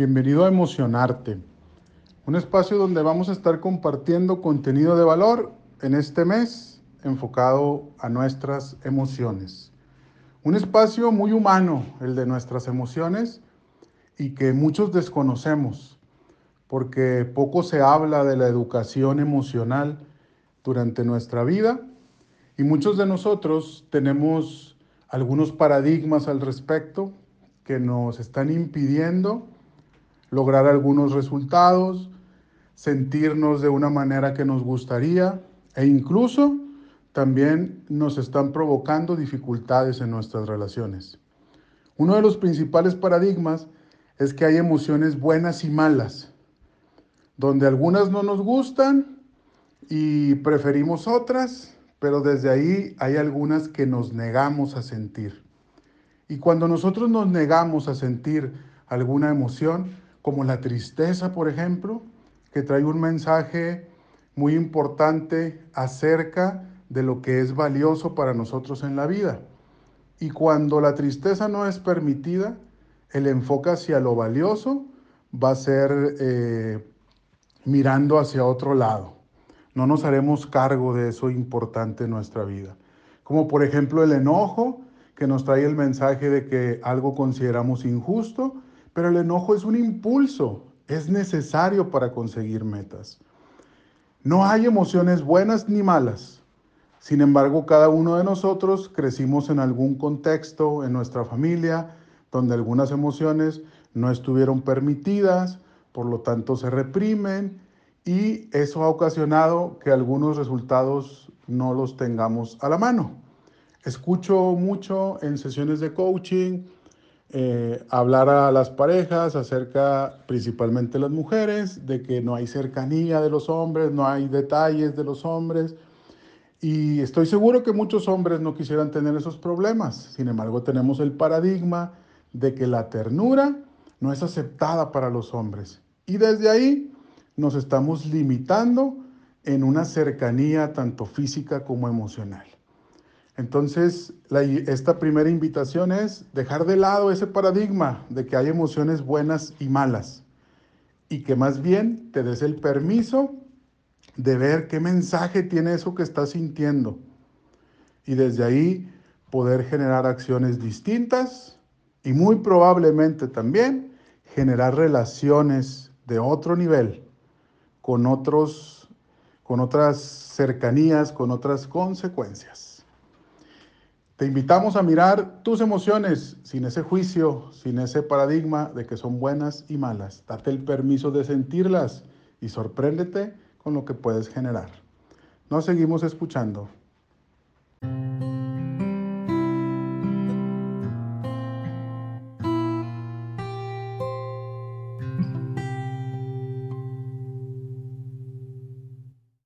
Bienvenido a Emocionarte, un espacio donde vamos a estar compartiendo contenido de valor en este mes enfocado a nuestras emociones. Un espacio muy humano, el de nuestras emociones, y que muchos desconocemos, porque poco se habla de la educación emocional durante nuestra vida y muchos de nosotros tenemos algunos paradigmas al respecto que nos están impidiendo lograr algunos resultados, sentirnos de una manera que nos gustaría e incluso también nos están provocando dificultades en nuestras relaciones. Uno de los principales paradigmas es que hay emociones buenas y malas, donde algunas no nos gustan y preferimos otras, pero desde ahí hay algunas que nos negamos a sentir. Y cuando nosotros nos negamos a sentir alguna emoción, como la tristeza, por ejemplo, que trae un mensaje muy importante acerca de lo que es valioso para nosotros en la vida. Y cuando la tristeza no es permitida, el enfoque hacia lo valioso va a ser eh, mirando hacia otro lado. No nos haremos cargo de eso importante en nuestra vida. Como por ejemplo el enojo, que nos trae el mensaje de que algo consideramos injusto, pero el enojo es un impulso, es necesario para conseguir metas. No hay emociones buenas ni malas. Sin embargo, cada uno de nosotros crecimos en algún contexto, en nuestra familia, donde algunas emociones no estuvieron permitidas, por lo tanto se reprimen y eso ha ocasionado que algunos resultados no los tengamos a la mano. Escucho mucho en sesiones de coaching eh, hablar a las parejas acerca, principalmente las mujeres, de que no hay cercanía de los hombres, no hay detalles de los hombres. Y estoy seguro que muchos hombres no quisieran tener esos problemas. Sin embargo, tenemos el paradigma de que la ternura no es aceptada para los hombres. Y desde ahí nos estamos limitando en una cercanía tanto física como emocional. Entonces, esta primera invitación es dejar de lado ese paradigma de que hay emociones buenas y malas y que más bien te des el permiso de ver qué mensaje tiene eso que estás sintiendo y desde ahí poder generar acciones distintas y muy probablemente también generar relaciones de otro nivel con otros con otras cercanías, con otras consecuencias. Te invitamos a mirar tus emociones sin ese juicio, sin ese paradigma de que son buenas y malas. Date el permiso de sentirlas y sorpréndete con lo que puedes generar. Nos seguimos escuchando.